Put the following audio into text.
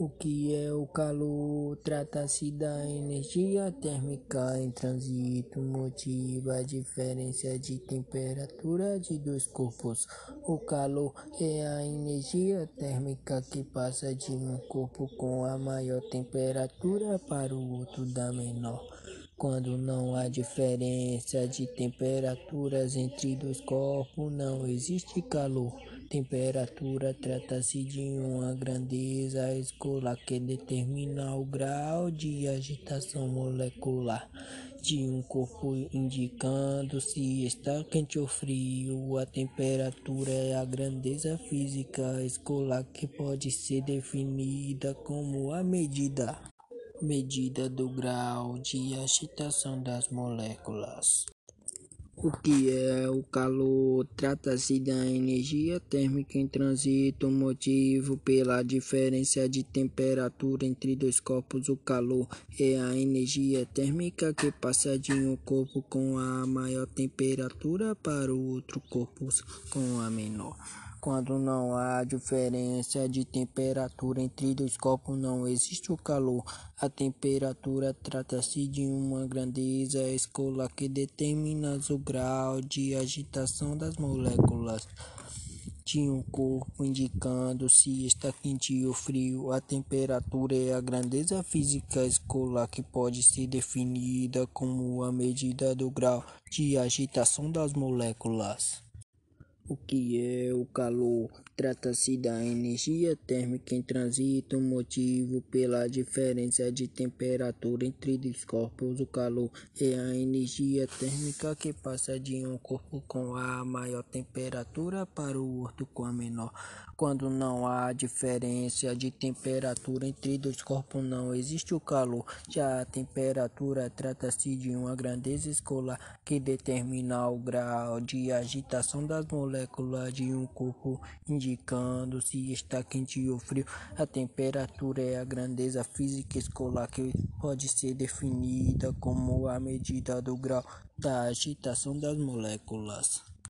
O que é o calor? Trata-se da energia térmica em trânsito, motiva a diferença de temperatura de dois corpos. O calor é a energia térmica que passa de um corpo com a maior temperatura para o outro da menor. Quando não há diferença de temperaturas entre dois corpos, não existe calor. Temperatura trata-se de uma grandeza escolar que determina o grau de agitação molecular de um corpo, indicando se está quente ou frio. A temperatura é a grandeza física escolar que pode ser definida como a medida medida do grau de agitação das moléculas. O que é o calor? Trata-se da energia térmica em trânsito, motivo pela diferença de temperatura entre dois corpos. O calor é a energia térmica que passa de um corpo com a maior temperatura para o outro corpo com a menor. Quando não há diferença de temperatura entre dois corpos, não existe o calor. A temperatura trata-se de uma grandeza escolar que determina o grau de agitação das moléculas de um corpo, indicando se está quente ou frio. A temperatura é a grandeza física escolar que pode ser definida como a medida do grau de agitação das moléculas. O que é o calor? Trata-se da energia térmica em trânsito, motivo pela diferença de temperatura entre dois corpos. O calor é a energia térmica que passa de um corpo com a maior temperatura para o outro com a menor. Quando não há diferença de temperatura entre dois corpos, não existe o calor. Já a temperatura trata-se de uma grandeza escolar que determina o grau de agitação das moléculas de um corpo, indicando se está quente ou frio. A temperatura é a grandeza física escolar que pode ser definida como a medida do grau da agitação das moléculas.